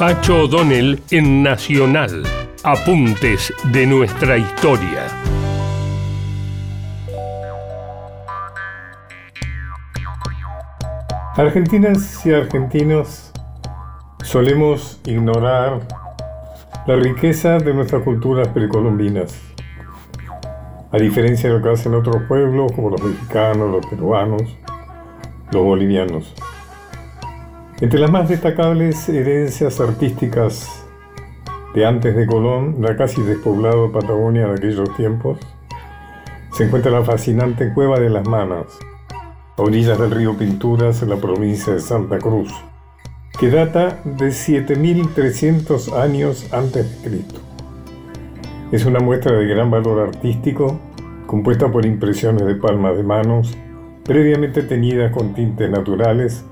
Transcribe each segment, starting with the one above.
Pacho O'Donnell en Nacional. Apuntes de nuestra historia. Argentinas y argentinos solemos ignorar la riqueza de nuestras culturas precolombinas. A diferencia de lo que hacen otros pueblos como los mexicanos, los peruanos, los bolivianos. Entre las más destacables herencias artísticas de antes de Colón, la casi despoblado Patagonia de aquellos tiempos, se encuentra la fascinante Cueva de las Manas, a orillas del río Pinturas en la provincia de Santa Cruz, que data de 7300 años antes de Cristo. Es una muestra de gran valor artístico, compuesta por impresiones de palmas de manos, previamente teñidas con tintes naturales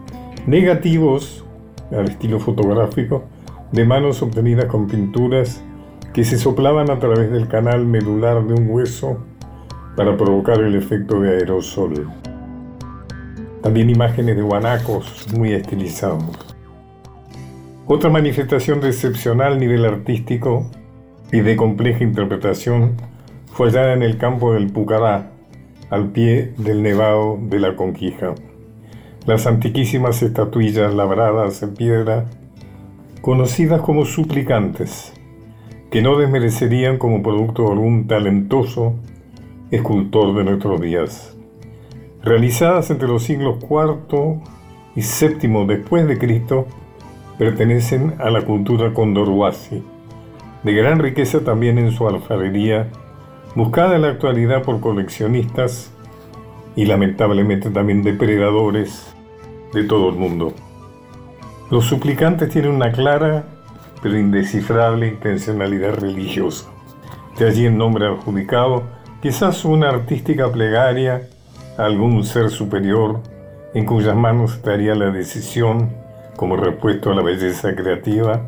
negativos al estilo fotográfico de manos obtenidas con pinturas que se soplaban a través del canal medular de un hueso para provocar el efecto de aerosol. También imágenes de guanacos muy estilizados. Otra manifestación de excepcional nivel artístico y de compleja interpretación fue hallada en el campo del Pucará, al pie del Nevado de la Conquija las antiquísimas estatuillas labradas en piedra, conocidas como suplicantes, que no desmerecerían como producto de algún talentoso escultor de nuestros días. Realizadas entre los siglos IV y VII después de Cristo, pertenecen a la cultura condorhuasi, de gran riqueza también en su alfarería, buscada en la actualidad por coleccionistas y lamentablemente también depredadores de todo el mundo. Los suplicantes tienen una clara pero indescifrable intencionalidad religiosa. De allí el nombre adjudicado, quizás una artística plegaria a algún ser superior en cuyas manos estaría la decisión, como repuesto a la belleza creativa,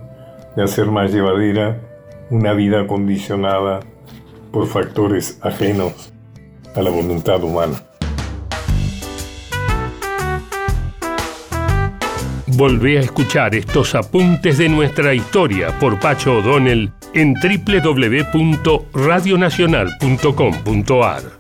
de hacer más llevadera una vida condicionada por factores ajenos a la voluntad humana. Volvé a escuchar estos apuntes de nuestra historia por Pacho O'Donnell en www.radionacional.com.ar.